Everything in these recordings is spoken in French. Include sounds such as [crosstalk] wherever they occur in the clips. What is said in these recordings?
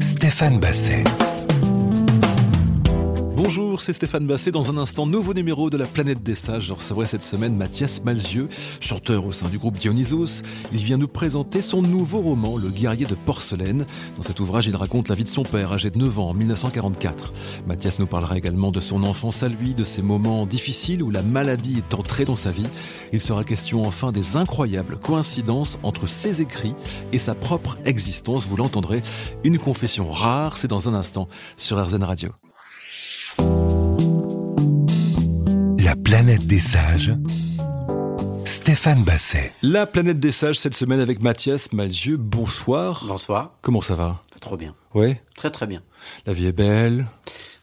Stéphane Basset. Bonjour, c'est Stéphane Basset. Dans un instant, nouveau numéro de la planète des sages. Je recevrai cette semaine Mathias Malzieux, chanteur au sein du groupe Dionysos. Il vient nous présenter son nouveau roman, Le guerrier de porcelaine. Dans cet ouvrage, il raconte la vie de son père, âgé de 9 ans, en 1944. Mathias nous parlera également de son enfance à lui, de ses moments difficiles où la maladie est entrée dans sa vie. Il sera question enfin des incroyables coïncidences entre ses écrits et sa propre existence. Vous l'entendrez, une confession rare, c'est dans un instant sur RZN Radio. La planète des sages, Stéphane Basset. La planète des sages cette semaine avec Mathias Malzieux. Bonsoir. Bonsoir. Comment ça va? Trop bien. Ouais. Très très bien. La vie est belle.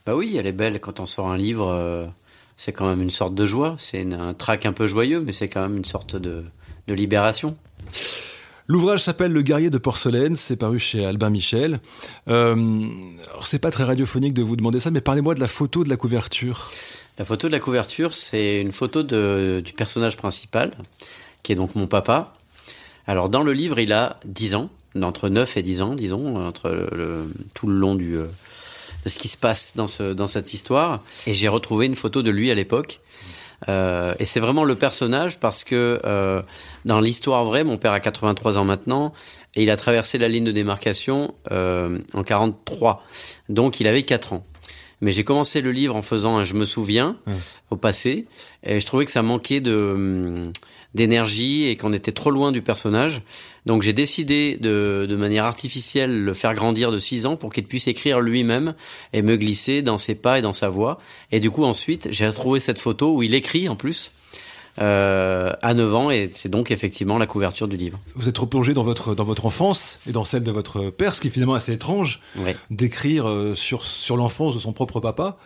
Bah oui, elle est belle. Quand on sort un livre, euh, c'est quand même une sorte de joie. C'est un trac un peu joyeux, mais c'est quand même une sorte de, de libération. L'ouvrage s'appelle Le guerrier de porcelaine, c'est paru chez Albin Michel. Euh, c'est pas très radiophonique de vous demander ça, mais parlez-moi de la photo de la couverture. La photo de la couverture, c'est une photo du personnage principal, qui est donc mon papa. Alors dans le livre, il a 10 ans, entre 9 et 10 ans, disons, entre tout le long euh, de ce qui se passe dans cette histoire. Et j'ai retrouvé une photo de lui à l'époque. Euh, et c'est vraiment le personnage parce que euh, dans l'histoire vraie, mon père a 83 ans maintenant et il a traversé la ligne de démarcation euh, en 43. Donc il avait 4 ans. Mais j'ai commencé le livre en faisant un je me souviens au passé et je trouvais que ça manquait de d'énergie et qu'on était trop loin du personnage. Donc j'ai décidé de, de manière artificielle le faire grandir de 6 ans pour qu'il puisse écrire lui-même et me glisser dans ses pas et dans sa voix. Et du coup ensuite j'ai retrouvé cette photo où il écrit en plus euh, à 9 ans et c'est donc effectivement la couverture du livre. Vous êtes replongé dans votre, dans votre enfance et dans celle de votre père, ce qui est finalement assez étrange d'écrire euh, sur, sur l'enfance de son propre papa.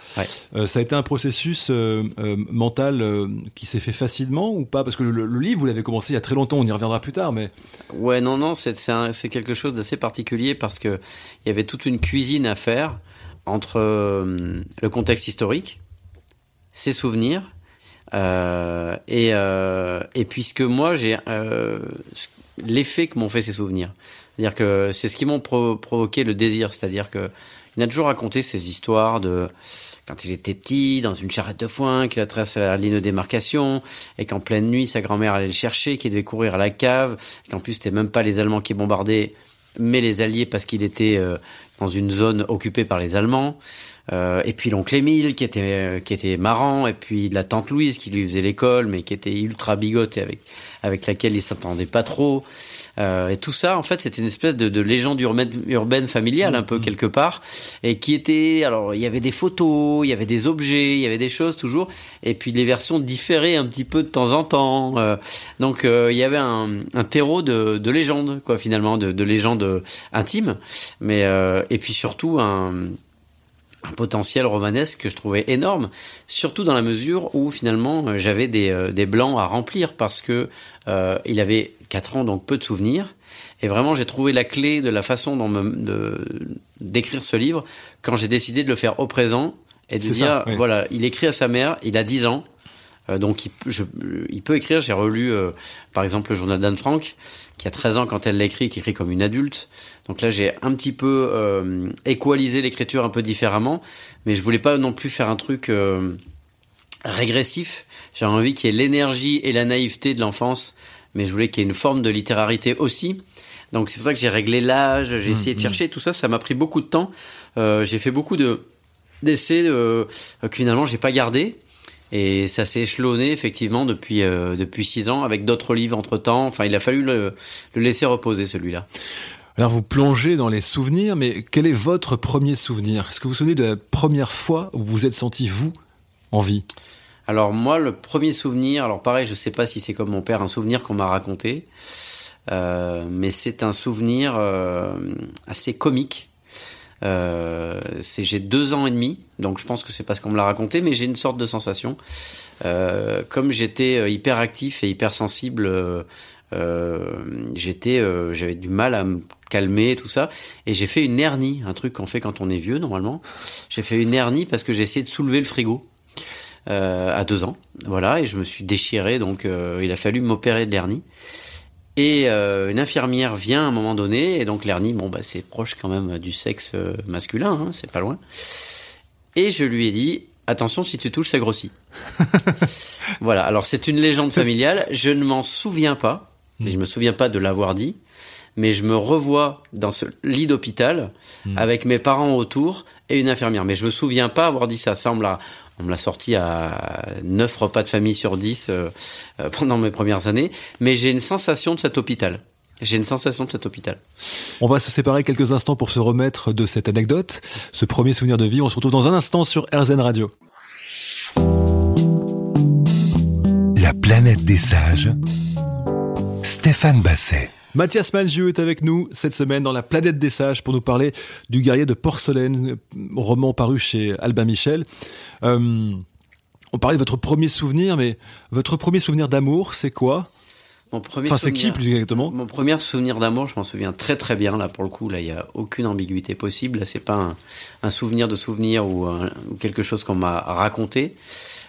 Euh, ça a été un processus euh, mental qui s'est fait facilement ou pas? Parce que le, le livre, vous l'avez commencé il y a très longtemps, on y reviendra plus tard, mais Ouais, non, non, c'est quelque chose d'assez particulier parce que il y avait toute une cuisine à faire entre le contexte historique, ses souvenirs, et, euh, et puisque moi j'ai euh, l'effet que m'ont fait ces souvenirs. C'est-à-dire que c'est ce qui m'ont pro- provoqué le désir, c'est-à-dire que il a toujours raconté ces histoires de quand il était petit, dans une charrette de foin, qu'il a traversé la ligne de démarcation, et qu'en pleine nuit, sa grand-mère allait le chercher, qu'il devait courir à la cave, qu'en plus, c'était même pas les Allemands qui bombardaient, mais les Alliés parce qu'il était euh, dans une zone occupée par les Allemands. Euh, et puis l'oncle Émile qui était euh, qui était marrant, et puis la tante Louise qui lui faisait l'école, mais qui était ultra bigote et avec avec laquelle il s'entendait pas trop. Euh, et tout ça, en fait, c'était une espèce de, de légende urbaine, urbaine familiale, un peu quelque part, et qui était. Alors, il y avait des photos, il y avait des objets, il y avait des choses toujours, et puis les versions différaient un petit peu de temps en temps. Euh, donc, euh, il y avait un, un terreau de, de légende, quoi, finalement, de, de légende intime, mais euh, et puis surtout un un potentiel romanesque que je trouvais énorme, surtout dans la mesure où finalement euh, j'avais des, euh, des blancs à remplir parce que euh, il avait 4 ans donc peu de souvenirs et vraiment j'ai trouvé la clé de la façon dont me, de d'écrire ce livre quand j'ai décidé de le faire au présent et de dire ça, oui. voilà il écrit à sa mère il a 10 ans donc il, peut- je, il peut écrire. J'ai relu euh, par exemple le journal d'Anne Frank, qui a 13 ans quand elle l'écrit, qui écrit comme une adulte. Donc là j'ai un petit peu euh, équalisé l'écriture un peu différemment, mais je voulais pas non plus faire un truc euh, régressif. J'avais envie qu'il y ait l'énergie et la naïveté de l'enfance, mais je voulais qu'il y ait une forme de littérarité aussi. Donc c'est pour ça que j'ai réglé l'âge, j'ai essayé de chercher tout ça. Ça m'a pris beaucoup de temps. Euh, j'ai fait beaucoup de d'essais euh, que finalement j'ai pas gardé. Et ça s'est échelonné effectivement depuis euh, depuis six ans avec d'autres livres entre temps. Enfin, il a fallu le, le laisser reposer celui-là. Alors vous plongez dans les souvenirs, mais quel est votre premier souvenir? Est-ce que vous vous souvenez de la première fois où vous vous êtes senti, vous, en vie? Alors moi, le premier souvenir, alors pareil, je sais pas si c'est comme mon père, un souvenir qu'on m'a raconté, euh, mais c'est un souvenir euh, assez comique. Euh, c'est j'ai deux ans et demi, donc je pense que c'est parce qu'on me l'a raconté, mais j'ai une sorte de sensation. Euh, comme j'étais euh, hyper actif et hyper sensible, euh, j'étais, euh, j'avais du mal à me calmer tout ça, et j'ai fait une hernie, un truc qu'on fait quand on est vieux normalement. J'ai fait une hernie parce que j'ai essayé de soulever le frigo euh, à deux ans, voilà, et je me suis déchiré, donc il a fallu m'opérer de l'hernie. Et une infirmière vient à un moment donné, et donc l'hernie, bon, bah, c'est proche quand même du sexe masculin, hein, c'est pas loin. Et je lui ai dit, attention, si tu touches, ça grossit. [laughs] voilà, alors c'est une légende familiale, je ne m'en souviens pas, hmm. je me souviens pas de l'avoir dit, mais je me revois dans ce lit d'hôpital hmm. avec mes parents autour et une infirmière. Mais je me souviens pas avoir dit ça. Ça, on me l'a, sorti à 9 repas de famille sur 10 euh, euh, pendant mes premières années. Mais j'ai une sensation de cet hôpital. J'ai une sensation de cet hôpital. On va se séparer quelques instants pour se remettre de cette anecdote, ce premier souvenir de vie. On se retrouve dans un instant sur RZN Radio. La planète des sages. Stéphane Basset. Mathias Malzieu est avec nous cette semaine dans La planète des sages pour nous parler du guerrier de porcelaine, roman paru chez Albin Michel. Euh, on parlait de votre premier souvenir, mais votre premier souvenir d'amour, c'est quoi? Mon premier enfin, c'est qui plus exactement? Mon premier souvenir d'amour, je m'en souviens très très bien. Là, pour le coup, là, il y a aucune ambiguïté possible. Là, c'est pas un, souvenir de souvenir ou, quelque chose qu'on m'a raconté.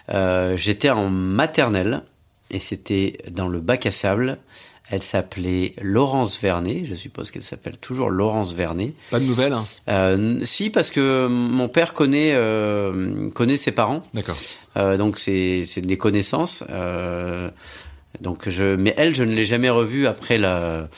Euh, j'étais en maternelle et c'était dans le bac à sable. Elle s'appelait Laurence Vernet. Je suppose qu'elle s'appelle toujours Laurence Vernet. Pas de nouvelles hein euh, Si, parce que mon père connaît euh, connaît ses parents. D'accord. Euh, donc c'est des connaissances. Donc je, mais elle, je ne l'ai jamais revue après la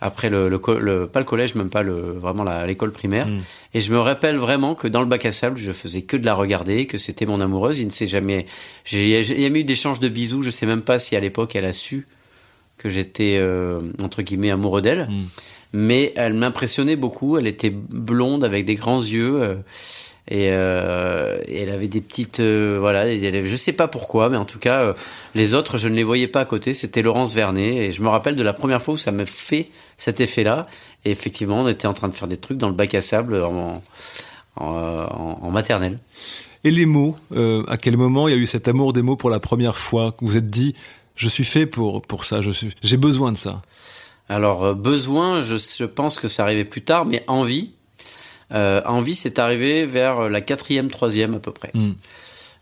après le, le, pas le collège, même pas le vraiment l'école primaire. Hmm. Et je me rappelle vraiment que dans le bac à sable, je faisais que de la regarder, que c'était mon amoureuse. Il ne s'est jamais, j'ai il y a eu d'échanges de bisous. Je sais même pas si à l'époque elle a su que j'étais euh, entre guillemets amoureux d'elle. Hmm. Mais elle m'impressionnait beaucoup. Elle était blonde avec des grands yeux. Euh, et, euh, et, elle avait des petites voilà je sais pas pourquoi mais en tout cas les autres je ne les voyais pas à côté c'était Laurence Vernet et je me rappelle de la première fois où ça m'a fait cet effet là et effectivement on était en train de faire des trucs dans le bac à sable en, en, en maternelle et les mots à quel moment il y a eu cet amour des mots pour la première fois vous vous êtes dit je suis fait pour pour ça. Je suis, j'ai besoin de ça. Alors euh, besoin, je, je, pense que ça arrivait plus tard, mais envie, euh, envie, c'est arrivé vers la quatrième, troisième à peu près. Hmm.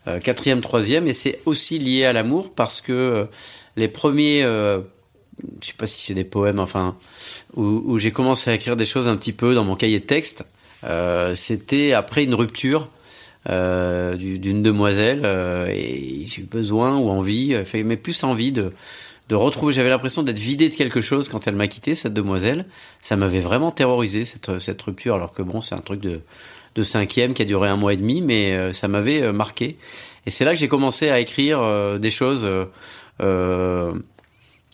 Euh, quatrième, troisième, et c'est aussi lié à l'amour parce que euh, les premiers, euh, je sais pas si c'est des poèmes, enfin, où, où j'ai commencé à écrire des choses un petit peu dans mon cahier de texte, c'était après une rupture euh, d'une demoiselle euh, et j'ai eu besoin ou envie, euh, mais plus envie de de retrouver. J'avais l'impression d'être vidé de quelque chose quand elle m'a quitté cette demoiselle. Ça m'avait vraiment terrorisé cette cette rupture, alors que bon, c'est un truc de de cinquième qui a duré un mois et demi, mais ça m'avait marqué. Et c'est là que j'ai commencé à écrire des choses.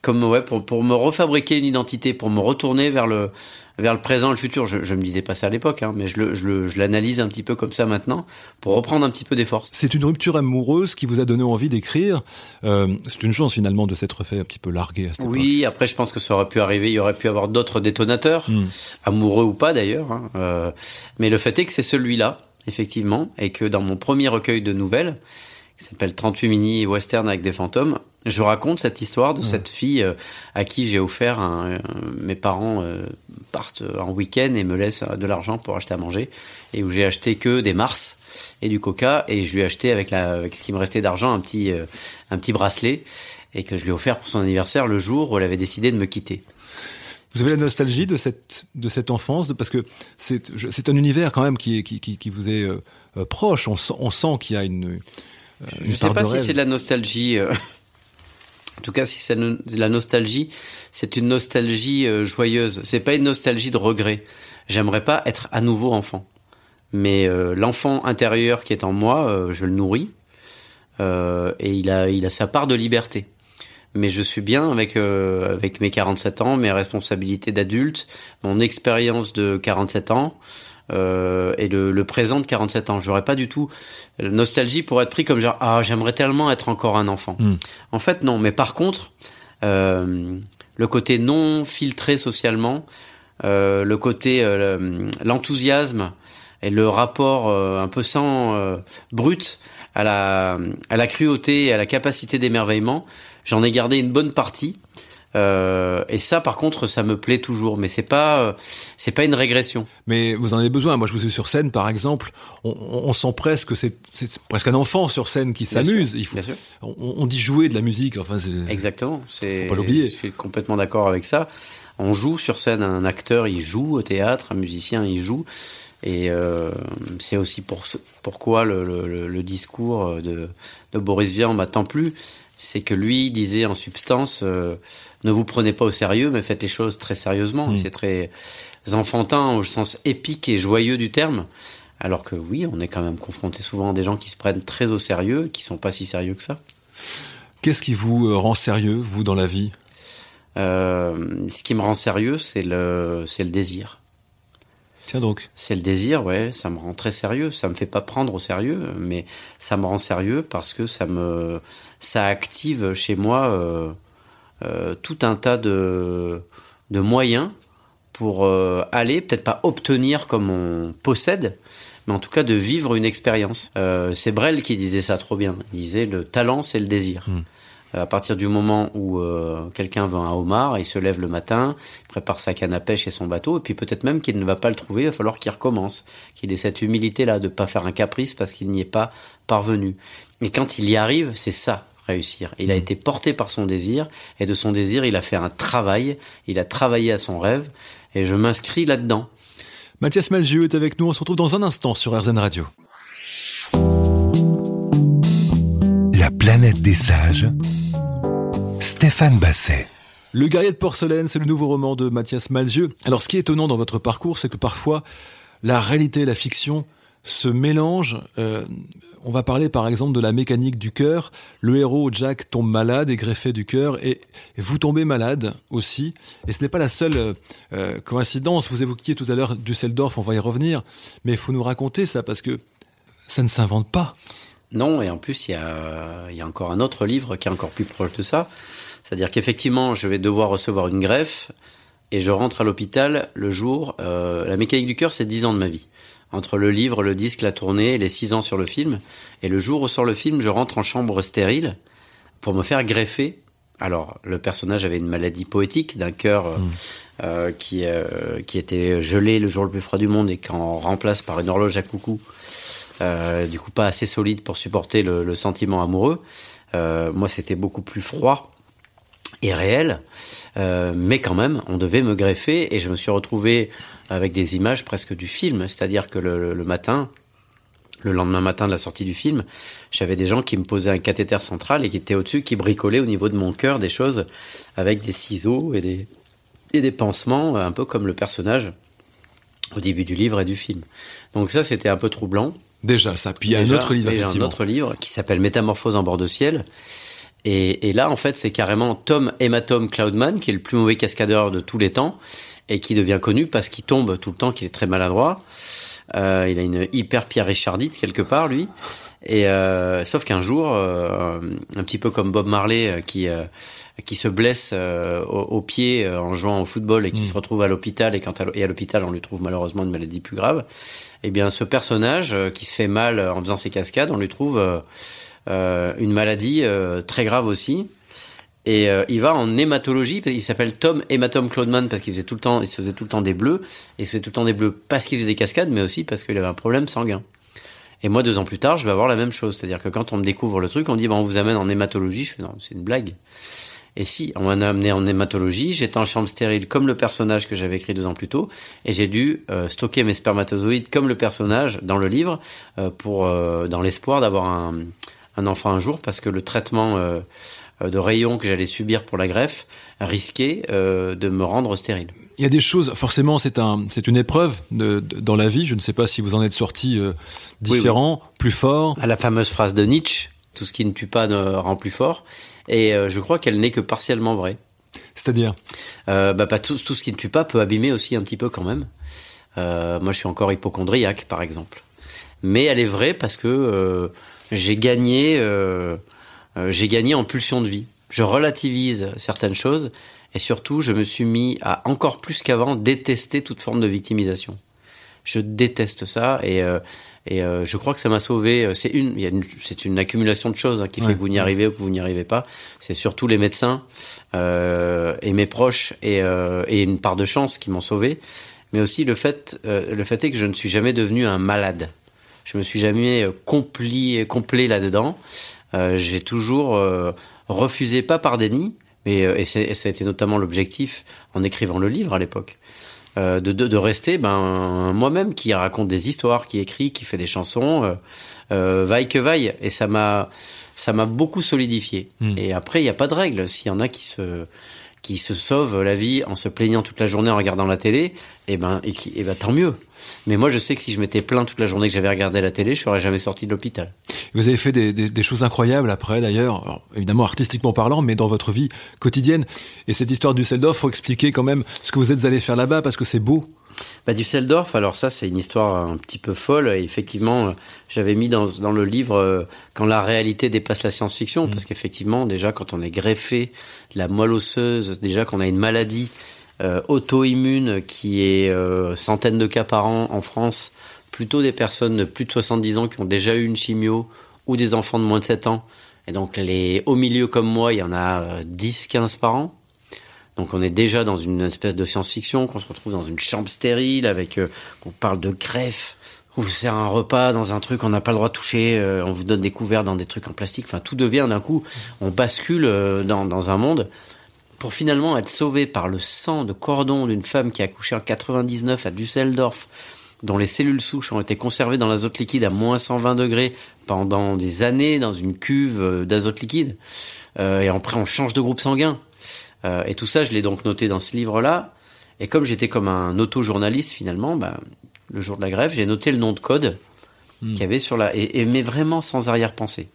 Comme ouais pour pour me refabriquer une identité pour me retourner vers le vers le présent, le futur. Je, je me disais pas ça à l'époque, hein, mais je, je, je l'analyse un petit peu comme ça maintenant pour reprendre un petit peu des forces. C'est une rupture amoureuse qui vous a donné envie d'écrire. Euh, c'est une chance finalement de s'être fait un petit peu larguer à cette Oui, après je pense que ça aurait pu arriver. Il y aurait pu avoir d'autres détonateurs, hmm. amoureux ou pas d'ailleurs. Hein, euh, mais le fait est que c'est celui-là, effectivement, et que dans mon premier recueil de nouvelles, qui s'appelle 38 mini western avec des fantômes, je raconte cette histoire de cette fille euh, à qui j'ai offert un, mes parents euh, partent en week-end et me laissent de l'argent pour acheter à manger. Et où j'ai acheté que des mars et du coca et je lui ai acheté avec la avec ce qui me restait d'argent un petit euh, un petit bracelet et que je lui ai offert pour son anniversaire le jour où elle avait décidé de me quitter. Vous avez la nostalgie de cette de cette enfance parce que c'est c'est un univers quand même qui qui qui, qui vous est proche. On, on sent qu'il y a une, une je sais pas si c'est de la nostalgie en tout cas, si c'est de la nostalgie, c'est une nostalgie euh, joyeuse. C'est pas une nostalgie de regret. J'aimerais pas être à nouveau enfant, mais euh, l'enfant intérieur qui est en moi, euh, je le nourris et il a, il a sa part de liberté. Mais je suis bien avec avec mes 47 ans, mes responsabilités d'adulte, mon expérience de 47 ans euh, et le, le, présent de 47 ans. J'aurais pas du tout nostalgie pour être pris comme genre ah j'aimerais tellement être encore un enfant. Hmm. En fait non, mais par contre euh, le côté non filtré socialement, euh, le côté l'enthousiasme et le rapport un peu sans brut à la à la cruauté et à la capacité d'émerveillement, j'en ai gardé une bonne partie. Euh, et ça, par contre, ça me plaît toujours, mais c'est pas, euh, c'est pas une régression. Mais vous en avez besoin. Moi, je vous ai vu sur scène, par exemple, on, on sent presque, c'est presque un enfant sur scène qui s'amuse. Il faut, on, on, dit jouer de la musique. Enfin, exactement. C'est. Pas l'oublier. Je suis complètement d'accord avec ça. On joue sur scène. Un acteur, il joue au théâtre. Un musicien, il joue. Et euh, c'est aussi pour, pourquoi le, le, le discours de, de, Boris Vian m'attend plus. C'est que lui disait en substance, euh, ne vous prenez pas au sérieux, mais faites les choses très sérieusement. Mmh. C'est très enfantin au sens épique et joyeux du terme. Alors que oui, on est quand même confronté souvent à des gens qui se prennent très au sérieux, qui sont pas si sérieux que ça. Qu'est-ce qui vous euh, rend sérieux, vous, dans la vie? Euh, Ce qui me rend sérieux, c'est le, c'est le désir. Tiens donc. C'est le désir, ouais, ça me rend très sérieux. Ça me fait pas prendre au sérieux, mais ça me rend sérieux parce que ça me, ça active chez moi euh, tout un tas de, de moyens pour euh, aller, peut-être pas obtenir comme on possède, mais en tout cas de vivre une expérience. Euh, c'est Brel qui disait ça trop bien. Il disait le talent, c'est le désir. Hmm. À partir du moment où euh, quelqu'un veut un homard, il se lève le matin, prépare sa canne à pêche et son bateau, et puis peut-être même qu'il ne va pas le trouver, il va falloir qu'il recommence, qu'il ait cette humilité-là de pas faire un caprice parce qu'il n'y est pas parvenu. Et quand il y arrive, c'est ça réussir. Il a été porté par son désir et de son désir, il a fait un travail, il a travaillé à son rêve et je m'inscris là-dedans. Mathias Malgieux est avec nous, on se retrouve dans un instant sur RZN Radio. La planète des sages, Stéphane Basset. Le guerrier de porcelaine, c'est le nouveau roman de Mathias Malzieu. Alors ce qui est étonnant dans votre parcours, c'est que parfois la réalité et la fiction se mélangent. Euh, on va parler par exemple de la mécanique du cœur. Le héros Jack tombe malade et greffé du cœur et, vous tombez malade aussi. Et ce n'est pas la seule euh, coïncidence. Vous évoquiez tout à l'heure Düsseldorf, on va y revenir. Mais il faut nous raconter ça parce que ça ne s'invente pas. Non, et en plus, il y a, y a encore un autre livre qui est encore plus proche de ça. C'est-à-dire qu'effectivement, je vais devoir recevoir une greffe et je rentre à l'hôpital le jour. Euh, la mécanique du cœur, c'est 10 ans de ma vie entre le livre, le disque, la tournée les six ans sur le film. Et le jour où sort le film, je rentre en chambre stérile pour me faire greffer. Alors, le personnage avait une maladie poétique d'un cœur euh, hmm. euh, qui, euh, qui était gelé le jour le plus froid du monde et qu'on remplace par une horloge à coucou. du coup, pas assez solide pour supporter le, le sentiment amoureux. moi, c'était beaucoup plus froid et réel. mais quand même, on devait me greffer et je me suis retrouvé avec des images presque du film. C'est-à-dire que le, le, matin, le lendemain matin de la sortie du film, j'avais des gens qui me posaient un cathéter central et qui étaient au-dessus, qui bricolaient au niveau de mon cœur des choses avec des ciseaux et des, et des pansements, un peu comme le personnage au début du livre et du film. Donc ça, c'était un peu troublant. Déjà, ça. Puis il y a un autre livre, un autre livre qui s'appelle Métamorphose en bord de ciel. Et, et là, en fait, c'est carrément Tom Hématome Cloudman, qui est le plus mauvais cascadeur de tous les temps, et qui devient connu parce qu'il tombe tout le temps, qu'il est très maladroit. Euh, il a une hyper Pierre Richardite quelque part, lui. Et euh, sauf qu'un jour, euh, un petit peu comme Bob Marley, euh, qui euh, qui se blesse au, au, pied en jouant au football et qui mm. se retrouve à l'hôpital et quand à, et à l'hôpital on lui trouve malheureusement une maladie plus grave. Eh bien, ce personnage qui se fait mal en faisant ses cascades, on lui trouve une maladie très grave aussi et euh, il va en hématologie, il s'appelle Tom Hématome Claudeman parce qu'il faisait tout le temps, il se faisait tout le temps des bleus, et il se faisait tout le temps des bleus parce qu'il faisait des cascades, mais aussi parce qu'il avait un problème sanguin. Et moi, deux ans plus tard, je vais avoir la même chose. C'est-à-dire que quand on me découvre le truc, on dit, bah, on vous amène en hématologie. Je fais, non, c'est une blague. Et si, on m'a amené en hématologie, j'étais en chambre stérile comme le personnage que j'avais écrit deux ans plus tôt, et j'ai dû euh, stocker mes spermatozoïdes comme le personnage dans le livre, euh, pour, dans l'espoir d'avoir un, un, enfant un jour, parce que le traitement euh, de rayons que j'allais subir pour la greffe risquait euh, de me rendre stérile. Il y a des choses, forcément, c'est un, c'est une épreuve de, dans la vie. Je ne sais pas si vous en êtes sorti euh, différent, plus fort. À la fameuse phrase de Nietzsche, tout ce qui ne tue pas ne rend plus fort. Et je crois qu'elle n'est que partiellement vraie. C'est-à-dire? Bah, pas tout, tout, ce qui ne tue pas peut abîmer aussi un petit peu quand même. moi, je suis encore hypochondriaque, par exemple. Mais elle est vraie parce que j'ai gagné euh, j'ai gagné en pulsion de vie. Je relativise certaines choses et surtout, je me suis mis à encore plus qu'avant détester toute forme de victimisation. Je déteste ça et, euh, Et euh, je crois que ça m'a sauvé. C'est une, une, c'est une accumulation de choses hein, qui fait que vous n'y arrivez ou que vous n'y arrivez pas. C'est surtout les médecins euh, et mes proches et, euh, et une part de chance qui m'ont sauvé. Mais aussi le fait, euh, le fait est que je ne suis jamais devenu un malade. Je me suis jamais compli, complet là-dedans. J'ai toujours refusé, pas par déni, mais et, et ça a été notamment l'objectif en écrivant le livre à l'époque euh, de, de, de, rester ben moi-même qui raconte des histoires, qui écrit, qui fait des chansons, euh, euh vaille que vaille. Et ça m'a ça m'a beaucoup solidifié. Hmm. Et après, il n'y a pas de règle. S'il y en a qui se qui se sauvent la vie en se plaignant toute la journée en regardant la télé, et eh ben et, qui, et ben tant mieux. Mais moi, je sais que si je m'étais plaint toute la journée que j'avais regardé la télé, je serais jamais sorti de l'hôpital. Vous avez fait des choses incroyables après, d'ailleurs, évidemment artistiquement parlant, mais dans votre vie quotidienne. Et cette histoire du Düsseldorf, faut expliquer quand même ce que vous êtes allé faire là-bas parce que c'est beau. Bah, Düsseldorf, alors ça c'est une histoire un petit peu folle. Et effectivement, j'avais mis dans, dans, le livre euh, quand la réalité dépasse la science-fiction, mmh. parce qu'effectivement, déjà quand on est greffé de la moelle osseuse, déjà qu'on a une maladie euh, auto-immune qui est euh, centaines de cas par an en France, plutôt des personnes de plus de 70 ans qui ont déjà eu une chimio ou des enfants de moins de 7 ans. Et donc les au milieu comme moi, il y en a 10 euh, 15 par an. Donc on est déjà dans une espèce de science-fiction, qu'on se retrouve dans une chambre stérile avec euh, qu'on parle de greffe, on vous sert un repas dans un truc qu'on n'a pas le droit de toucher, euh, on vous donne des couverts dans des trucs en plastique, enfin tout devient d'un coup, on bascule dans, dans un monde pour finalement être sauvé par le sang de cordon d'une femme qui a accouché en 99 à Düsseldorf, dont les cellules souches ont été conservées dans l'azote liquide à moins 120 degrés pendant des années dans une cuve euh, d'azote liquide. Euh, et après, on change de groupe sanguin. Euh, et tout ça, je l'ai donc noté dans ce livre-là. Et comme j'étais comme un auto-journaliste finalement, bah, le jour de la grève, j'ai noté le nom de code hmm. qu'il y avait sur la... Et, et mais vraiment sans arrière-pensée.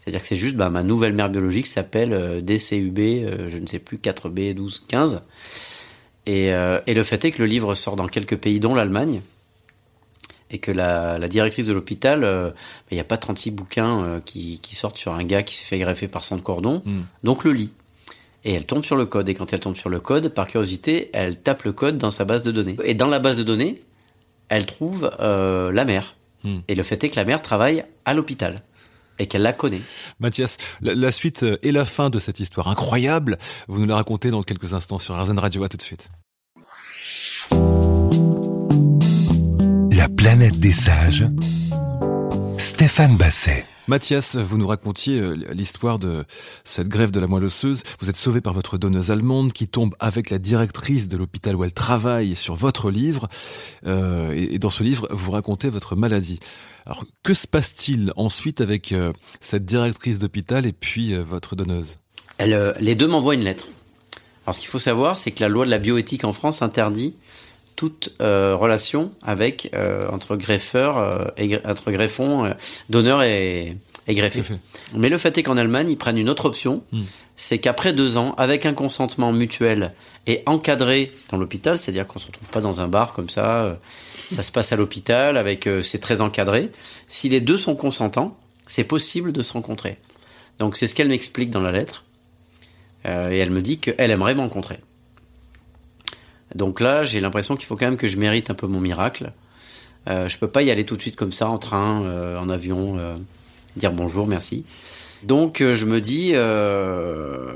C'est-à-dire que c'est juste bah, ma nouvelle mère biologique s'appelle euh, DCUB, euh, je ne sais plus, 4B, 12, 15. Et, euh, et, le fait est que le livre sort dans quelques pays, dont l'Allemagne, et que la, la directrice de l'hôpital, bah, il n'y a pas 36 bouquins qui, qui, sortent sur un gars qui s'est fait greffer par de cordon, mm. donc le lit. Et elle tombe sur le code. Et quand elle tombe sur le code, par curiosité, elle tape le code dans sa base de données. Et dans la base de données, elle trouve la mère. Mm. Et le fait est que la mère travaille à l'hôpital et qu'elle la connaît. Mathias, la, suite euh, et la fin de cette histoire incroyable, vous nous la racontez dans quelques instants sur Arzen Radio. À tout de suite. La planète des sages. Stéphane Basset. Mathias, vous nous racontiez euh, l'histoire de cette grève de la moelle osseuse. Vous êtes sauvé par votre donneuse allemande qui tombe avec la directrice de l'hôpital où elle travaille sur votre livre. Euh, et dans ce livre, vous racontez votre maladie. Alors, que se passe-t-il ensuite avec euh, cette directrice d'hôpital et puis votre donneuse? Elle, Les deux m'envoient une lettre. Alors, ce qu'il faut savoir, c'est que la loi de la bioéthique en France interdit toute relation avec entre greffeur, et, entre greffon, donneur et, et greffé. Mais le fait est qu'en Allemagne, ils prennent une autre option, hmm. c'est qu'après deux ans, avec un consentement mutuel et encadré dans l'hôpital, c'est-à-dire qu'on se retrouve pas dans un bar comme ça ça se passe à l'hôpital, avec euh, c'est très encadré. Si les deux sont consentants, c'est possible de se rencontrer. Donc c'est ce qu'elle m'explique dans la lettre. Euh, et elle me dit qu'elle aimerait me rencontrer. Donc là, j'ai l'impression qu'il faut quand même que je mérite un peu mon miracle. Euh, je peux pas y aller tout de suite comme ça, en train, euh, en avion, euh, dire bonjour, merci. Donc je me dis, je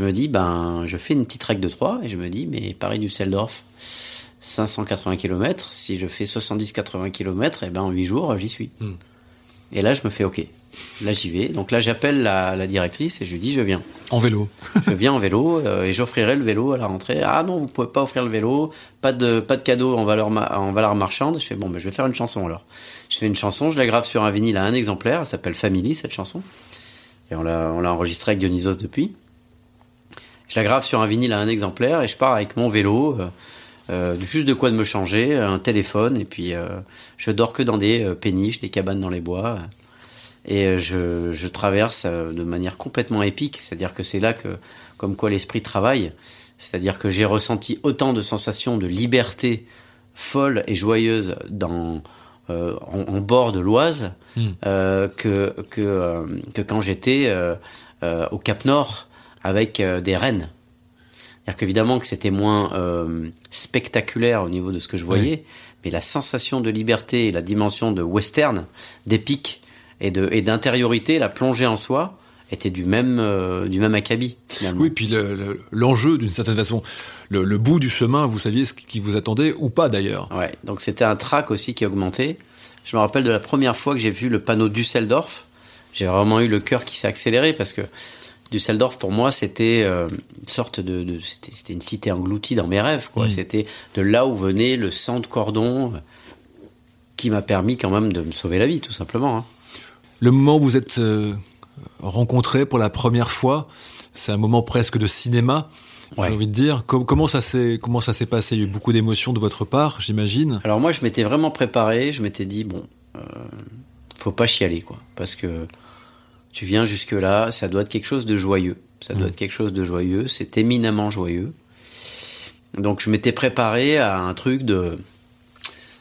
me dis, ben, je fais une petite règle de 3 et je me dis, mais Paris du Seldorf, 580 km. Si je fais 70-80 km, et ben en 8 jours, j'y suis. Hmm. Et là, je me fais OK. Là, j'y vais. Donc là, j'appelle la, la, directrice et je lui dis, je viens. En vélo. [laughs] je viens en vélo euh, et j'offrirai le vélo à la rentrée. Ah non, vous pouvez pas offrir le vélo. Pas de, pas de cadeau en valeur, en valeur marchande. Je fais, bon, ben, je vais faire une chanson alors. Je fais une chanson, je la grave sur un vinyle à un exemplaire. Elle s'appelle Family, cette chanson. Et on l'a, on l'a enregistrée avec Dionysos depuis. Je la grave sur un vinyle à un exemplaire et je pars avec mon vélo. Euh, euh, juste de quoi de me changer, un téléphone, et puis je dors que dans des péniches, des cabanes dans les bois. Et je, je traverse de manière complètement épique, c'est-à-dire que c'est là que, comme quoi l'esprit travaille, c'est-à-dire que j'ai ressenti autant de sensations de liberté folle et joyeuse dans, euh, en, en, bord de l'Oise mmh. euh, que, que, euh, que quand j'étais au Cap Nord avec des rennes. C'est-à-dire qu'évidemment que c'était moins euh, spectaculaire au niveau de ce que je voyais, oui. mais la sensation de liberté et la dimension de western, d'épique et de et d'intériorité, la plongée en soi, était du même euh, du même acabit finalement. Oui, puis le- le- l'enjeu d'une certaine façon, le, le bout du chemin, vous saviez ce qui vous attendait ou pas d'ailleurs. Ouais, donc c'était un track aussi qui augmentait. Je me rappelle de la première fois que j'ai vu le panneau Düsseldorf. J'ai vraiment eu le cœur qui s'est accéléré parce que Düsseldorf pour moi c'était euh, une sorte de, de- c'était une cité engloutie dans mes rêves quoi. Mm. C'était de là où venait le sang de cordon qui m'a permis quand même de me sauver la vie tout simplement. hein. Le moment où vous êtes euh, rencontrés pour la première fois, c'est un moment presque de cinéma. Ouais. J'ai envie de dire. Com- comment ça s'est comment ça s'est passé? Il y a eu beaucoup d'émotions de votre part, j'imagine. Alors moi, je m'étais vraiment préparé. Je m'étais dit bon, euh, faut pas chialer quoi, parce que tu viens jusque là, ça doit être quelque chose de joyeux. Ça doit Mm. être quelque chose de joyeux. C'est éminemment joyeux. Donc je m'étais préparé à un truc de,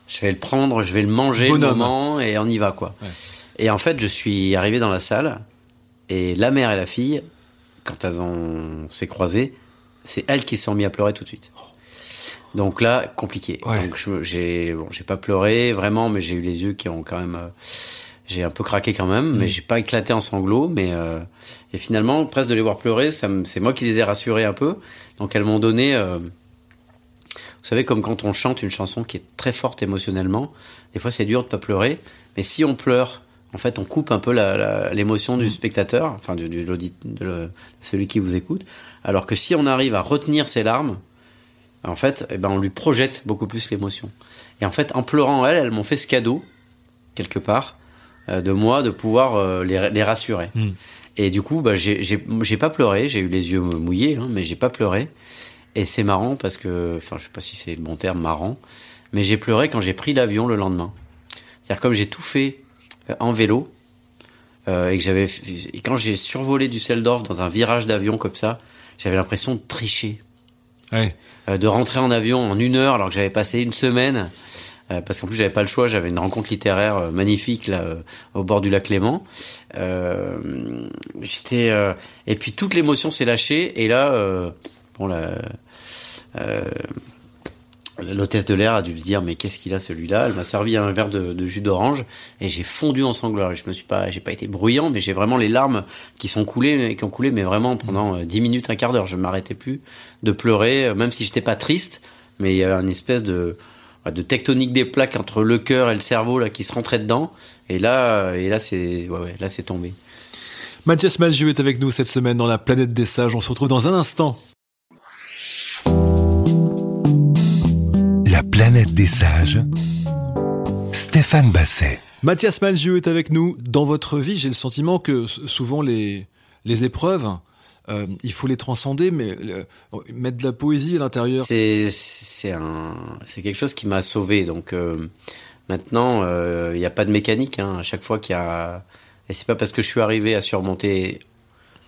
je vais le prendre, je vais le manger le moment et on y va quoi. Ouais. Et en fait, je suis arrivé dans la salle et la mère et la fille, quand elles ont s'est croisées, c'est elles qui se sont mis à pleurer tout de suite. Donc là, compliqué. Ouais. Donc j'ai bon, j'ai pas pleuré vraiment, mais j'ai eu les yeux qui ont quand même, euh, j'ai un peu craqué quand même, mais j'ai pas éclaté en sanglots. Mais euh, et finalement, presque de les voir pleurer, ça c'est moi qui les ai rassurés un peu. Donc elles m'ont donné. euh, vous savez, comme quand on chante une chanson qui est très forte émotionnellement, des fois c'est dur de pas pleurer, mais si on pleure, en fait, on coupe un peu l'émotion du spectateur, enfin du, du- l'audit- de le- celui qui vous écoute. Alors que si on arrive à retenir ses larmes, en fait, eh ben, on lui projette beaucoup plus l'émotion. Et en fait, en pleurant, elles, elles m'ont fait ce cadeau, quelque part, euh, de moi, de pouvoir euh, les, les rassurer. Mm. Et du coup, bah, j'ai pas pleuré, j'ai eu les yeux mouillés, hein, mais j'ai pas pleuré. Et c'est marrant parce que, enfin, je sais pas si c'est le bon terme, marrant, mais j'ai pleuré quand j'ai pris l'avion le lendemain. C'est-à-dire comme j'ai tout fait en vélo, euh, et que j'avais, et quand j'ai survolé du Düsseldorf dans un virage d'avion comme ça, j'avais l'impression de tricher, Ouais. euh, de rentrer en avion en une heure alors que j'avais passé une semaine. euh, parce qu'en plus j'avais pas le choix, j'avais une rencontre littéraire euh, magnifique là euh, au bord du lac Léman. Euh, j'étais euh, et puis toute l'émotion s'est lâchée et là euh, bon euh, l'hôtesse de l'air a dû se dire mais qu'est-ce qu'il a celui-là? Elle m'a servi un verre de, jus d'orange et j'ai fondu en sanglots. Je me suis pas j'ai pas été bruyant mais j'ai vraiment les larmes qui sont coulées qui ont coulé mais vraiment pendant euh, 10 minutes un quart d'heure, je m'arrêtais plus de pleurer euh, même si j'étais pas triste mais il y avait une espèce de de tectonique des plaques entre le cœur et le cerveau là qui se rentrait dedans et là et là c'est ouais, ouais là c'est tombé. Mathias Malzieu est avec nous cette semaine dans la planète des sages. On se retrouve dans un instant. La planète des sages. Stéphane Basset. Mathias Malzieu est avec nous. Dans votre vie, j'ai le sentiment que souvent les, les épreuves, euh, il faut les transcender, mais euh, mettre de la poésie à l'intérieur. C'est c'est un c'est quelque chose qui m'a sauvé. Donc euh, maintenant, euh, il n'y a pas de mécanique. Hein. À chaque fois qu'il y a et c'est pas parce que je suis arrivé à surmonter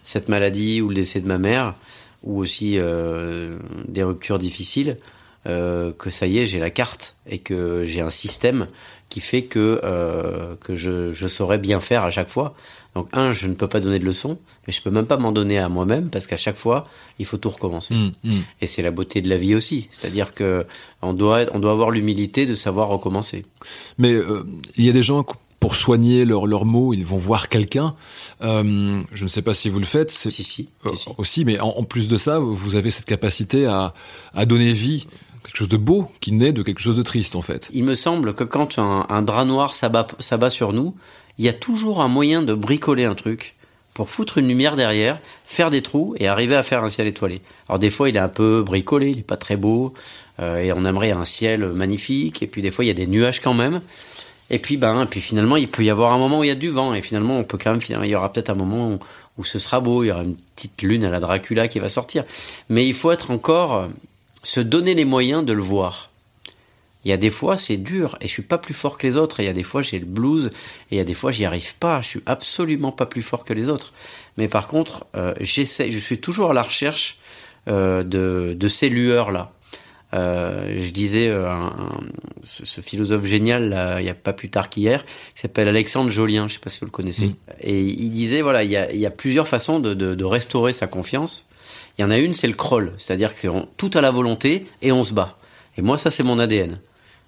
cette maladie ou le décès de ma mère ou aussi euh, des ruptures difficiles euh, que ça y est, j'ai la carte et que j'ai un système qui fait que euh, que je, je saurais bien faire à chaque fois. Donc un, je ne peux pas donner de leçons, mais je peux même pas m'en donner à moi-même parce qu'à chaque fois, il faut tout recommencer. Hum, hum. Et c'est la beauté de la vie aussi, c'est-à-dire que on doit on doit avoir l'humilité de savoir recommencer. Mais euh, il y a des gens pour soigner leurs leurs mots, ils vont voir quelqu'un. Euh, je ne sais pas si vous le faites. c'est- Si si. Si, si. aussi, mais en, en plus de ça, vous avez cette capacité à, à donner vie, quelque chose de beau qui naît de quelque chose de triste en fait. Il me semble que quand un, drap noir s'abat sur nous, il y a toujours un moyen de bricoler un truc pour foutre une lumière derrière, faire des trous et arriver à faire un ciel étoilé. Alors des fois, il est un peu bricolé, il est pas très beau, euh, et on aimerait un ciel magnifique, et puis des fois, il y a des nuages quand même. Et puis, ben, puis finalement, il peut y avoir un moment où il y a du vent, et finalement, on peut quand même, il y aura peut-être un moment où, ce sera beau, il y aura une petite lune à la Dracula qui va sortir. Mais il faut être encore, se donner les moyens de le voir. Il y a des fois, c'est dur, et je suis pas plus fort que les autres, et il y a des fois, j'ai le blues, et il y a des fois, j'y arrive pas, je suis absolument pas plus fort que les autres. Mais par contre, euh, j'essaie, je suis toujours à la recherche euh, de, de ces lueurs-là. Euh, je disais, un- un- ce, ce philosophe génial, là, il y a pas plus tard qu'hier, qui s'appelle Alexandre Jolien, je sais pas si vous le connaissez. Mm. Et il disait, voilà, il y a, il y a plusieurs façons de, de, de restaurer sa confiance. Il y en a une, c'est le crawl, c'est-à-dire que on- tout à la volonté et on se bat. Et moi, ça, c'est mon ADN.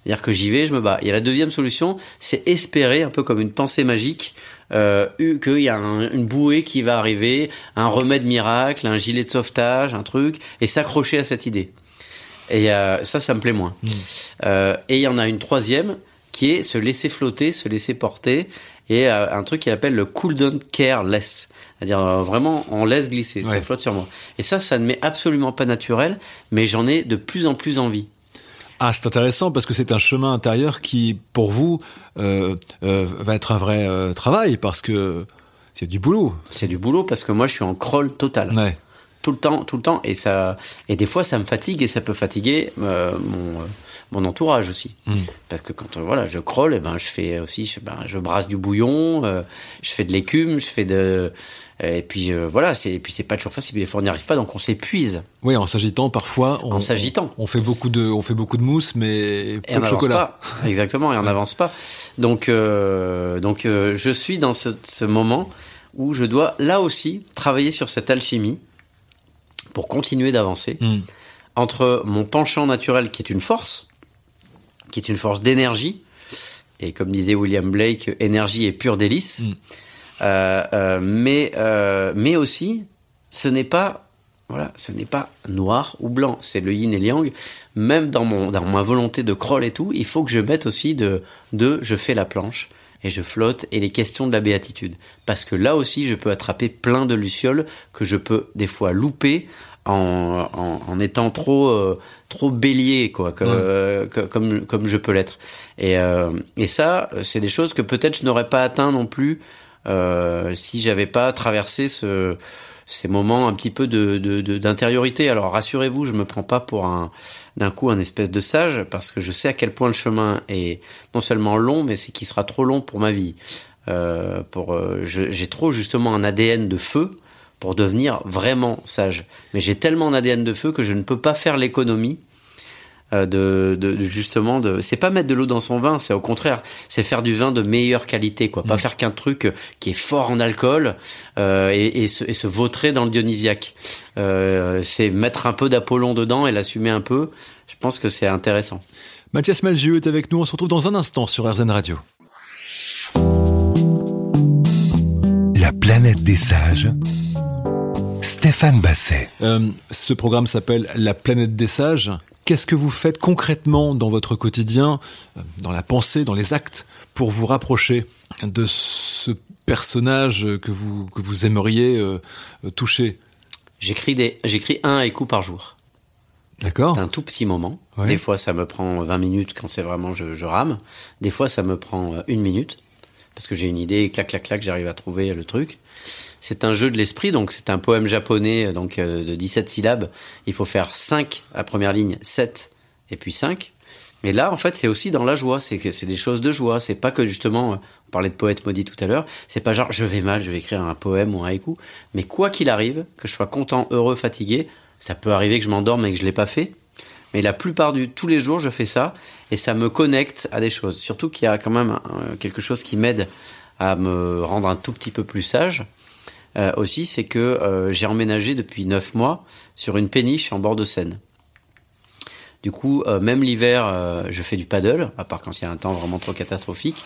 C'est-à-dire que j'y vais, je me bats. Et la deuxième solution, c'est espérer, un peu comme une pensée magique, euh, qu'il y a une bouée qui va arriver, un remède miracle, un gilet de sauvetage, un truc, et s'accrocher à cette idée. Et euh, ça, ça me plaît moins. Mm. Euh, et il y en a une troisième qui est se laisser flotter, se laisser porter, et euh, un truc qu'il appelle le cool down careless. C'est-à-dire euh, vraiment, on laisse glisser, ça flotte sur moi. Et ça, ça ne m'est absolument pas naturel, mais j'en ai de plus en plus envie. Ah, c'est intéressant parce que c'est un chemin intérieur qui, pour vous, euh, euh, va être un vrai euh, travail parce que c'est du boulot. C'est du boulot parce que moi, je suis en crawl total. Ouais. tout le temps, tout le temps, et ça, et des fois ça me fatigue et ça peut fatiguer mon mon entourage aussi, Mm. parce que quand euh, voilà je crolle, et ben je fais aussi, je, ben, je brasse du bouillon, euh, je fais de l'écume, je fais de, et puis euh, voilà, c'est, puis c'est pas toujours facile, des fois on n'y arrive pas, donc on s'épuise Oui, en s'agitant, parfois. On, en s'agitant. On fait beaucoup de, on fait beaucoup de mousse, mais Et peu on de chocolat. pas. Exactement, et on [laughs] n'avance pas. Donc, euh, donc euh, je suis dans ce, ce moment où je dois là aussi travailler sur cette alchimie pour continuer d'avancer Mm. entre mon penchant naturel qui est une force, qui est une force d'énergie, et comme disait William Blake, énergie est pure délice, Mm. Euh, euh, mais, euh, mais aussi, ce n'est pas voilà, ce n'est pas noir ou blanc, c'est le yin et le yang. Même dans mon dans ma volonté de crawl et tout, il faut que je mette aussi de de je fais la planche et je flotte et les questions de la béatitude parce que là aussi je peux attraper plein de lucioles que je peux des fois louper en, en, en étant trop trop bélier quoi que- Ouais. euh, que- comme comme je peux l'être et euh, et ça c'est des choses que peut-être je n'aurais pas atteint non plus euh, si j'avais pas traversé ce ces moments un petit peu de de- de- d'intériorité. Alors rassurez-vous, je me prends pas pour un d'un coup un espèce de sage parce que je sais à quel point le chemin est non seulement long, mais c'est qu'il sera trop long pour ma vie. Euh, pour j'ai trop justement un ADN de feu pour devenir vraiment sage. Mais j'ai tellement un ADN de feu que je ne peux pas faire l'économie euh, de, de, de justement de c'est pas mettre de l'eau dans son vin c'est au contraire c'est faire du vin de meilleure qualité quoi pas faire qu'un truc qui est fort en alcool euh, et, et, se, et se vautrer dans le dionysiaque euh, c'est mettre un peu d'Apollon dedans et l'assumer un peu je pense que c'est intéressant Mathias Malgieux est avec nous. On se retrouve dans un instant sur RZN Radio. La planète des sages. Stéphane Basset. Euh, ce programme s'appelle La planète des sages. Qu'est-ce que vous faites concrètement dans votre quotidien, euh, dans la pensée, dans les actes, pour vous rapprocher de ce personnage que vous, que vous aimeriez euh, toucher? J'écris des j'écris un haïku par jour D'accord un tout petit moment. Ouais. Des fois, ça me prend 20 minutes quand c'est vraiment je, je rame. Des fois, ça me prend une minute parce que j'ai une idée, clac, clac, clac, j'arrive à trouver le truc. C'est un jeu de l'esprit, donc c'est un poème japonais euh, donc euh, de 17 syllabes. Il faut faire 5 à première ligne, 7 et puis 5. Et là, en fait, c'est aussi dans la joie. C'est des choses de joie. C'est pas que justement, euh, on parlait de poète maudit tout à l'heure. C'est pas genre je vais mal, je vais écrire un poème ou un haïku. Mais quoi qu'il arrive, que je sois content, heureux, fatigué, ça peut arriver que je m'endorme et que je l'ai pas fait. Mais la plupart du tous les jours, je fais ça et ça me connecte à des choses. Surtout qu'il y a quand même euh, quelque chose qui m'aide à me rendre un tout petit peu plus sage. Euh, aussi, c'est que euh, j'ai emménagé depuis neuf mois sur une péniche en bord de Seine. Du coup, euh, même l'hiver, je fais du paddle, à part quand il y a un temps vraiment trop catastrophique.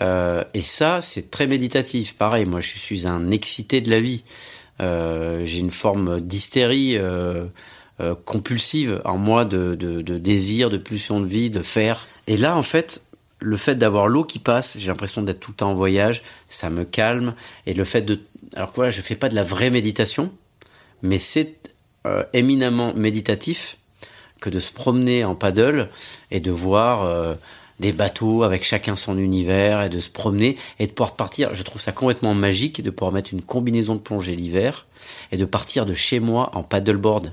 Et ça, c'est très méditatif. Pareil, moi, je suis un excité de la vie. J'ai une forme d'hystérie compulsive en moi, de, de, de désir, de pulsion de vie, de faire. Et là, en fait, le fait d'avoir l'eau qui passe, j'ai l'impression d'être tout le temps en voyage, ça me calme. Et le fait de... Alors que voilà, je fais pas de la vraie méditation, mais c'est euh, éminemment méditatif que de se promener en paddle et de voir euh, des bateaux avec chacun son univers et de se promener et de pouvoir partir. Je trouve ça complètement magique de pouvoir mettre une combinaison de plongée l'hiver et de partir de chez moi en paddleboard.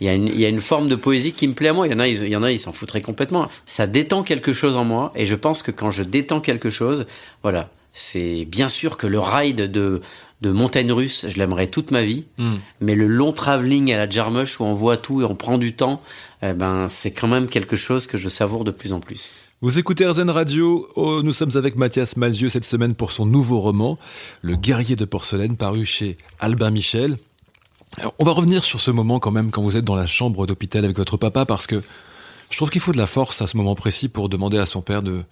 Il y, a une, il y a une forme de poésie qui me plaît à moi. Il y en a, il y en a, ils s'en foutraient complètement. Ça détend quelque chose en moi et je pense que quand je détends quelque chose, voilà, c'est bien sûr que le ride de de montagne russe, je l'aimerais toute ma vie. Mm. Mais le long travelling à la Jarmusch où on voit tout et on prend du temps, eh ben, c'est quand même quelque chose que je savoure de plus en plus. Vous écoutez RZN Radio. Oh, nous sommes avec Mathias Malzieux cette semaine pour son nouveau roman, Le guerrier de porcelaine, paru chez Albin Michel. On va revenir sur ce moment quand même quand vous êtes dans la chambre d'hôpital avec votre papa parce que Je trouve qu'il faut de la force à ce moment précis pour demander à son père de,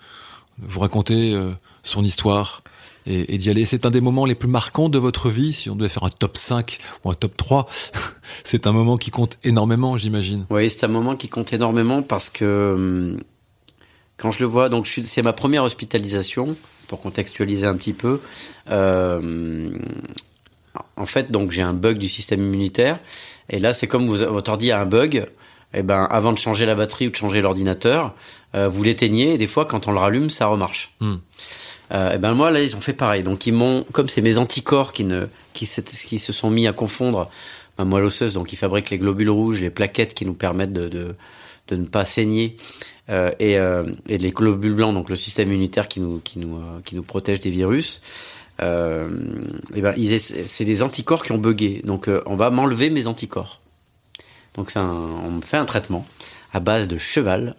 vous raconter euh, son histoire et, d'y aller. C'est un des moments les plus marquants de votre vie, si on devait faire un top 5 ou un top 3. [laughs] c'est un moment qui compte énormément, j'imagine. Oui, c'est un moment qui compte énormément parce que hum, quand je le vois, donc c'est ma première hospitalisation, pour contextualiser un petit peu. Euh, en fait, donc j'ai un bug du système immunitaire, et là c'est comme vous, votre ordi a un bug. Et eh ben, avant de changer la batterie ou de changer l'ordinateur, euh, vous l'éteignez et des fois, quand on le rallume, ça remarche. Hmm. Euh, et ben moi là, ils ont fait pareil. Donc ils m'ont, comme c'est mes anticorps qui ne, qui, qui se sont mis à confondre ma moelle osseuse, donc ils fabriquent les globules rouges, les plaquettes qui nous permettent de, de, de ne pas saigner, euh, et, euh, et les globules blancs, donc le système immunitaire qui nous, qui nous, euh, qui nous protège des virus. Euh, et ben, c'est des anticorps qui ont bugué. Donc, euh, on va m'enlever mes anticorps. Donc, un, on me fait un traitement à base de cheval.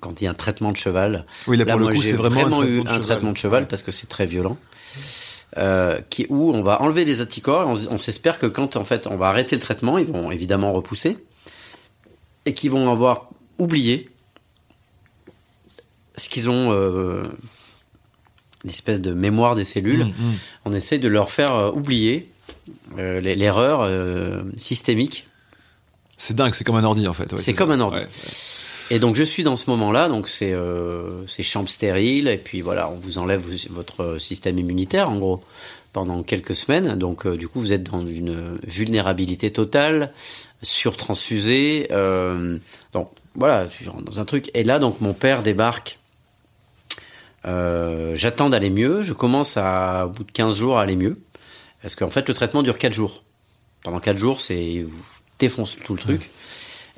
Quand il y a un traitement de cheval, oui, là, moi j'ai vraiment, eu un traitement de cheval parce que c'est très violent. Euh, qui, où on va enlever les anticorps. On, on s'espère que quand en fait on va arrêter le traitement, ils vont évidemment repousser et qu'ils vont avoir oublié ce qu'ils ont euh, l'espèce de mémoire des cellules. Mm, mm. On essaie de leur faire euh, oublier euh, l'erreur euh, systémique. C'est dingue, c'est comme un ordi en fait. c'est comme un ordi. Et donc je suis dans ce moment-là, donc c'est euh, chambre stérile et puis voilà, on vous enlève votre système immunitaire en gros pendant quelques semaines. Donc du coup vous êtes dans une vulnérabilité totale, surtransfusé. Euh, donc voilà, dans un truc. Et là donc mon père débarque euh, j'attends d'aller mieux. Je commence à, au bout de 15 jours, à aller mieux. Parce qu'en fait, le traitement dure 4 jours. Pendant 4 jours, c'est défonce tout le truc.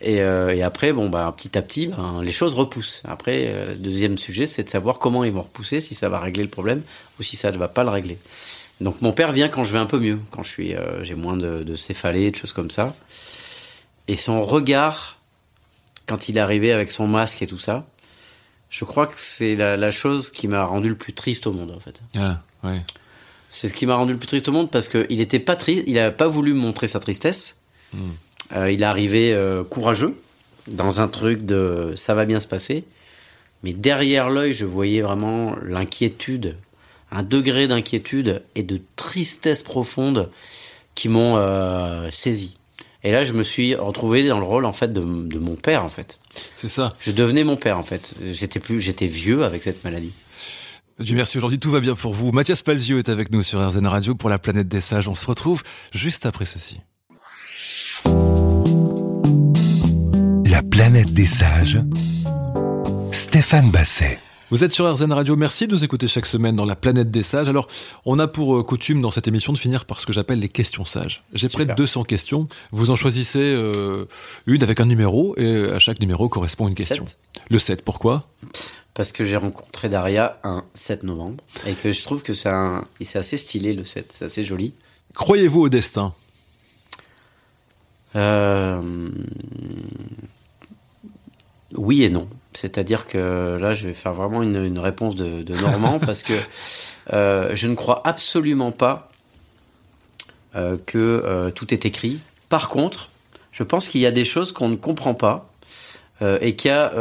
Et, euh, et, après, bon, bah, petit à petit, ben, les choses repoussent. Après, euh, le deuxième sujet, c'est de savoir comment ils vont repousser, si ça va régler le problème ou si ça ne va pas le régler. Donc, mon père vient quand je vais un peu mieux, quand je suis, euh, j'ai moins de, de céphalées, de choses comme ça. Et son regard, quand il est arrivé avec son masque et tout ça, je crois que c'est la, chose qui m'a rendu le plus triste au monde, en fait. Ah, ouais. C'est ce qui m'a rendu le plus triste au monde parce qu'il était pas triste, il a pas voulu montrer sa tristesse. Hmm. Euh, il est arrivé euh, courageux dans un truc de ça va bien se passer, mais derrière l'œil, je voyais vraiment l'inquiétude, un degré d'inquiétude et de tristesse profonde qui m'ont euh, saisi. Et là, je me suis retrouvé dans le rôle en fait de, de mon père en fait. C'est ça. Je devenais mon père en fait. J'étais plus, j'étais vieux avec cette maladie. Dieu merci, aujourd'hui tout va bien pour vous. Mathias Palzieux est avec nous sur RZN Radio pour la planète des sages. On se retrouve juste après ceci. La planète des sages. Stéphane Basset. Vous êtes sur RZN Radio, merci de nous écouter chaque semaine dans la planète des sages. Alors, on a pour euh, coutume dans cette émission de finir par ce que j'appelle les questions sages. J'ai près de 200 questions, vous en choisissez euh, une avec un numéro, et à chaque numéro correspond une question. Le 7, pourquoi? Parce que j'ai rencontré Daria un 7 novembre, et que je trouve que c'est assez stylé le 7, c'est assez joli. Croyez-vous au destin? Euh... Oui et non. C'est-à-dire que là, je vais faire vraiment une, réponse de, Normand parce que euh, je ne crois absolument pas euh, que euh, tout est écrit. Par contre, je pense qu'il y a des choses qu'on ne comprend pas et qu'il y a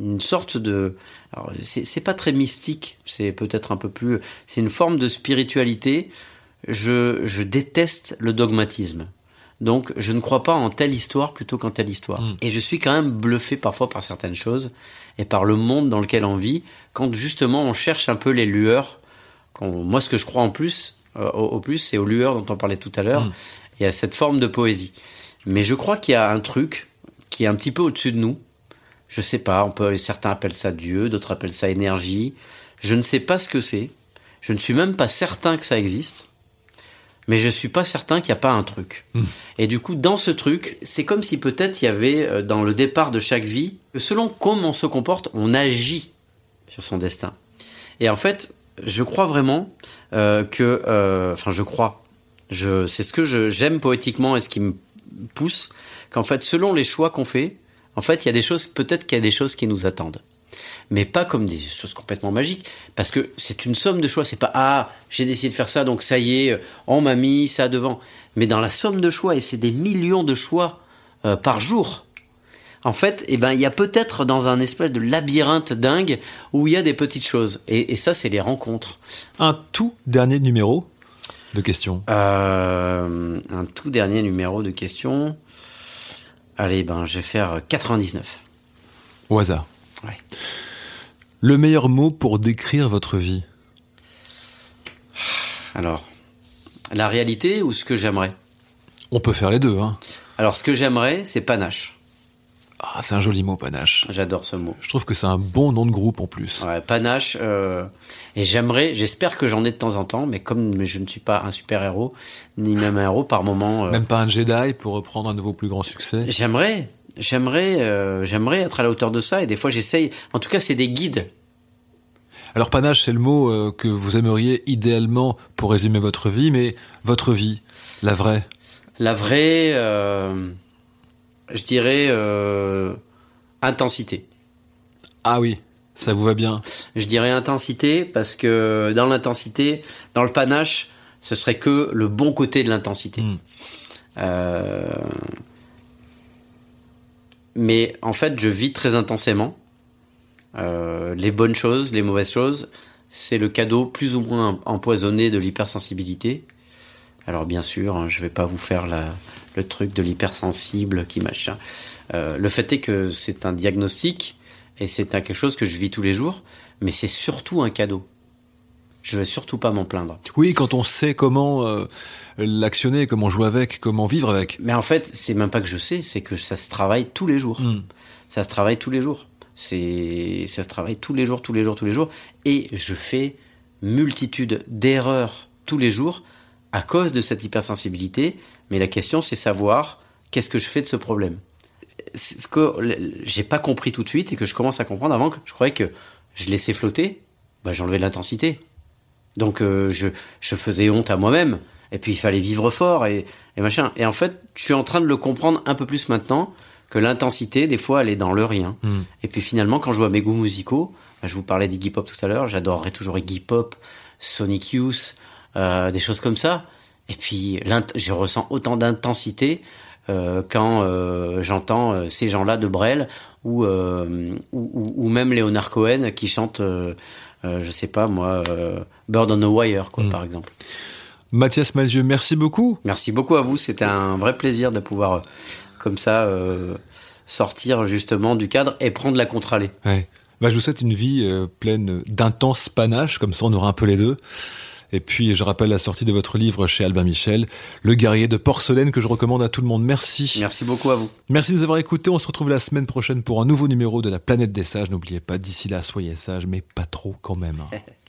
une sorte de. Alors, c'est pas très mystique, c'est peut-être un peu plus. C'est une forme de spiritualité. Je déteste le dogmatisme. Donc, je ne crois pas en telle histoire plutôt qu'en telle histoire. Hmm. Et je suis quand même bluffé parfois par certaines choses et par le monde dans lequel on vit, quand justement on cherche un peu les lueurs. moi, ce que je crois en plus, euh, au, plus, c'est aux lueurs dont on parlait tout à l'heure. Il y a cette forme de poésie. Mais je crois qu'il y a un truc qui est un petit peu au-dessus de nous. Je sais pas, on peut, certains appellent ça Dieu, d'autres appellent ça énergie. Je ne sais pas ce que c'est. Je ne suis même pas certain que ça existe mais je suis pas certain qu'il n'y a pas un truc. Hmm. Et du coup, dans ce truc, c'est comme si peut-être il y avait euh, dans le départ de chaque vie, selon comment on se comporte, on agit sur son destin. Et en fait, je crois vraiment euh, que, euh, enfin, je crois, je, c'est ce que j'aime poétiquement et ce qui me pousse, qu'en fait, selon les choix qu'on fait, en fait, il y a des choses, peut-être qu'il y a des choses qui nous attendent mais pas comme des choses complètement magiques, parce que c'est une somme de choix. C'est pas ah j'ai décidé de faire ça, donc ça y est, on m'a mis ça devant. Mais dans la somme de choix, et c'est des millions de choix euh, par jour. En fait, eh ben, il y a peut-être dans un espèce de labyrinthe dingue où il y a des petites choses. Et, et ça, c'est les rencontres. Un tout dernier numéro de questions. Euh, un tout dernier numéro de questions. Allez, ben, je vais faire 99. Au hasard. Ouais. Le meilleur mot pour décrire votre vie? Alors, la réalité ou ce que j'aimerais? On peut faire les deux. Hein. Alors, ce que j'aimerais, c'est panache. Ah, c'est un joli mot, panache. J'adore ce mot. Je trouve que c'est un bon nom de groupe en plus. Ouais, panache. euh, et j'aimerais, j'espère que j'en ai de temps en temps, mais comme je ne suis pas un super héros, ni même un héros par moment. euh, Même pas un Jedi pour reprendre un nouveau plus grand succès. J'aimerais, j'aimerais, euh, j'aimerais être à la hauteur de ça. Et des fois, j'essaye. En tout cas, c'est des guides. Alors panache, c'est le mot euh, que vous aimeriez idéalement pour résumer votre vie, mais votre vie, la vraie? La vraie, euh, je dirais, intensité. Ah oui, ça vous va bien. Je dirais intensité parce que dans l'intensité, dans le panache, ce serait que le bon côté de l'intensité. Mm. Euh, mais en fait, je vis très intensément. Euh, les bonnes choses, les mauvaises choses, c'est le cadeau plus ou moins empoisonné de l'hypersensibilité. Alors bien sûr, hein, je vais pas vous faire le truc de l'hypersensible qui machin. Euh, le fait est que c'est un diagnostic et c'est quelque chose que je vis tous les jours, mais c'est surtout un cadeau. Je vais surtout pas m'en plaindre. Oui, quand on sait comment euh, l'actionner, comment jouer avec, comment vivre avec. Mais en fait, c'est même pas que je sais, c'est que ça se travaille tous les jours. Mm. Ça se travaille tous les jours. C'est, ça se travaille tous les jours, tous les jours, tous les jours. Et je fais multitude d'erreurs tous les jours à cause de cette hypersensibilité. Mais la question, c'est savoir qu'est-ce que je fais de ce problème. Ce que j'ai pas compris tout de suite et que je commence à comprendre avant que je croyais que je laissais flotter, bah, j'enlevais de l'intensité. Donc euh, je, je faisais honte à moi-même. Et puis il fallait vivre fort et, et machin. Et en fait, je suis en train de le comprendre un peu plus maintenant que l'intensité, des fois, elle est dans le rien. Mm. Et puis finalement, quand je vois mes goûts musicaux, bah, je vous parlais d'Iggy Pop tout à l'heure, j'adorerais toujours Iggy Pop, Sonic Youth, euh, des choses comme ça. Et puis je ressens autant d'intensité euh, quand euh, j'entends euh, ces gens-là de Brel ou, euh, ou, ou- même Léonard Cohen qui chante, euh, je sais pas moi, euh, Bird on a Wire, quoi, Mm. par exemple. Mathias Malzieu, merci beaucoup. Merci beaucoup à vous. C'était un vrai plaisir de pouvoir, euh, comme ça, euh, sortir justement du cadre et prendre la contre-allée. Ouais. Bah, je vous souhaite une vie euh, pleine d'intenses panaches, comme ça on aura un peu les deux. Et puis je rappelle la sortie de votre livre chez Albin Michel, Le guerrier de porcelaine, que je recommande à tout le monde. Merci. Merci beaucoup à vous. Merci de nous avoir écoutés. On se retrouve la semaine prochaine pour un nouveau numéro de la planète des sages. N'oubliez pas, d'ici là, soyez sages, mais pas trop quand même. [laughs]